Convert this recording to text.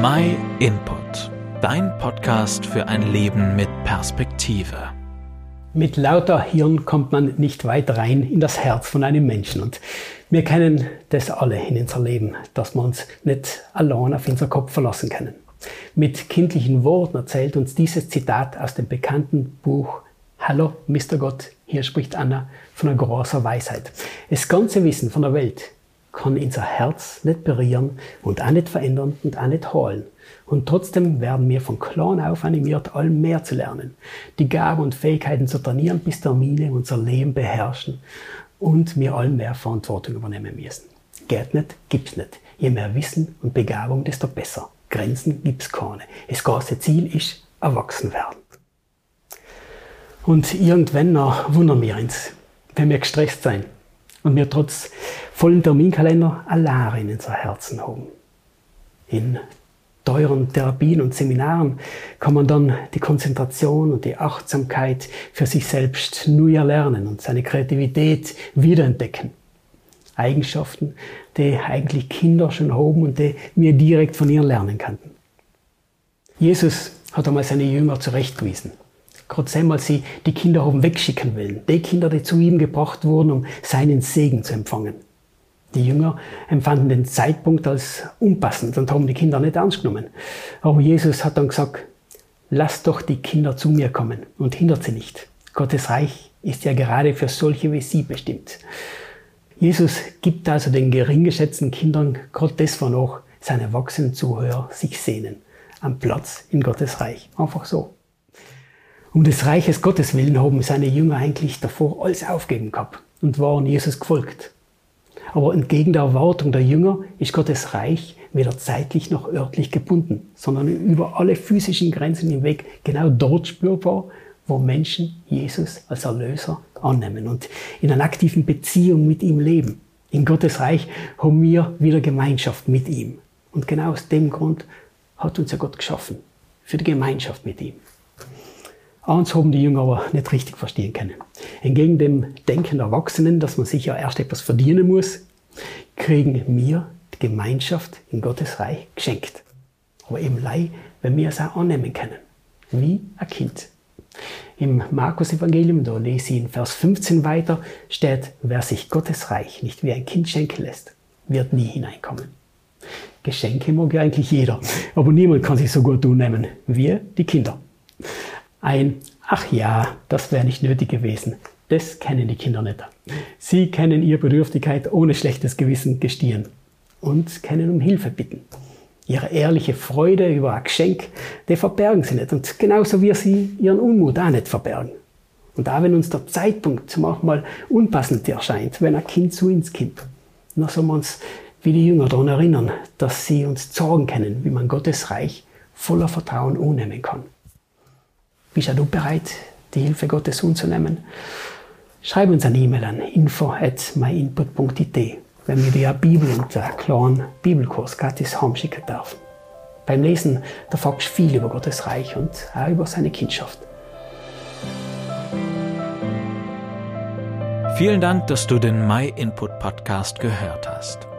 My Input, dein Podcast für ein Leben mit Perspektive. Mit lauter Hirn kommt man nicht weit rein in das Herz von einem Menschen. Und wir kennen das alle in unser Leben, dass wir uns nicht allein auf unser Kopf verlassen können. Mit kindlichen Worten erzählt uns dieses Zitat aus dem bekannten Buch Hallo, Mr. Gott, hier spricht Anna von einer großen Weisheit. Das ganze Wissen von der Welt kann unser Herz nicht berühren und auch nicht verändern und auch nicht holen. Und trotzdem werden wir von klein auf animiert, allem mehr zu lernen, die Gaben und Fähigkeiten zu trainieren, bis Termine unser Leben beherrschen und wir allen mehr Verantwortung übernehmen müssen. Geht nicht, gibt's nicht. Je mehr Wissen und Begabung, desto besser. Grenzen gibt's keine. Das große Ziel ist erwachsen werden. Und irgendwann noch wundern wir uns, wenn wir gestresst sein und wir trotz vollen Terminkalender allein in unser Herzen haben. In teuren Therapien und Seminaren kann man dann die Konzentration und die Achtsamkeit für sich selbst neu erlernen und seine Kreativität wiederentdecken. Eigenschaften, die eigentlich Kinder schon haben und die wir direkt von ihnen lernen könnten. Jesus hat einmal seine Jünger zurechtgewiesen. Gerade einmal sie die Kinder haben wegschicken wollen. Die Kinder, die zu ihm gebracht wurden, um seinen Segen zu empfangen. Die Jünger empfanden den Zeitpunkt als unpassend und haben die Kinder nicht ernst genommen. Aber Jesus hat dann gesagt, lasst doch die Kinder zu mir kommen und hindert sie nicht. Gottes Reich ist ja gerade für solche wie sie bestimmt. Jesus gibt also den gering geschätzten Kindern gerade das, wonach seine erwachsenen Zuhörer sich sehnen. Am Platz in Gottes Reich. Einfach so. Um des Reiches Gottes willen haben seine Jünger eigentlich davor alles aufgeben gehabt und waren Jesus gefolgt. Aber entgegen der Erwartung der Jünger ist Gottes Reich weder zeitlich noch örtlich gebunden, sondern über alle physischen Grenzen hinweg genau dort spürbar, wo Menschen Jesus als Erlöser annehmen und in einer aktiven Beziehung mit ihm leben. In Gottes Reich haben wir wieder Gemeinschaft mit ihm. Und genau aus dem Grund hat uns ja Gott geschaffen. Für die Gemeinschaft mit ihm. Eins haben die Jünger aber nicht richtig verstehen können. Entgegen dem Denken der Erwachsenen, dass man sich ja erst etwas verdienen muss, kriegen wir die Gemeinschaft in Gottes Reich geschenkt. Aber eben lei, wenn wir es auch annehmen können. Wie ein Kind. Im Markus-Evangelium, da lese ich in Vers 15 weiter, steht, wer sich Gottes Reich nicht wie ein Kind schenken lässt, wird nie hineinkommen. Geschenke mag ja eigentlich jeder, aber niemand kann sich so gut nehmen wie die Kinder. Ein Ach ja, das wäre nicht nötig gewesen. Das kennen die Kinder nicht. Sie kennen ihre Bedürftigkeit ohne schlechtes Gewissen gestehen und können um Hilfe bitten. Ihre ehrliche Freude über ein Geschenk, die verbergen sie nicht. Und genauso wie sie ihren Unmut auch nicht verbergen. Und auch wenn uns der Zeitpunkt manchmal unpassend erscheint, wenn ein Kind zu uns kommt, dann sollen wir uns wie die Jünger daran erinnern, dass sie uns sorgen können, wie man Gottes Reich voller Vertrauen annehmen kann. Bist du bereit, die Hilfe Gottes anzunehmen? Schreib uns eine E-Mail an info.myinput.it, wenn wir dir eine Bibel und einen kleinen Bibelkurs gratis heimschicken dürfen. Beim Lesen erfährst du viel über Gottes Reich und auch über seine Kindschaft. Vielen Dank, dass du den MyInput Podcast gehört hast.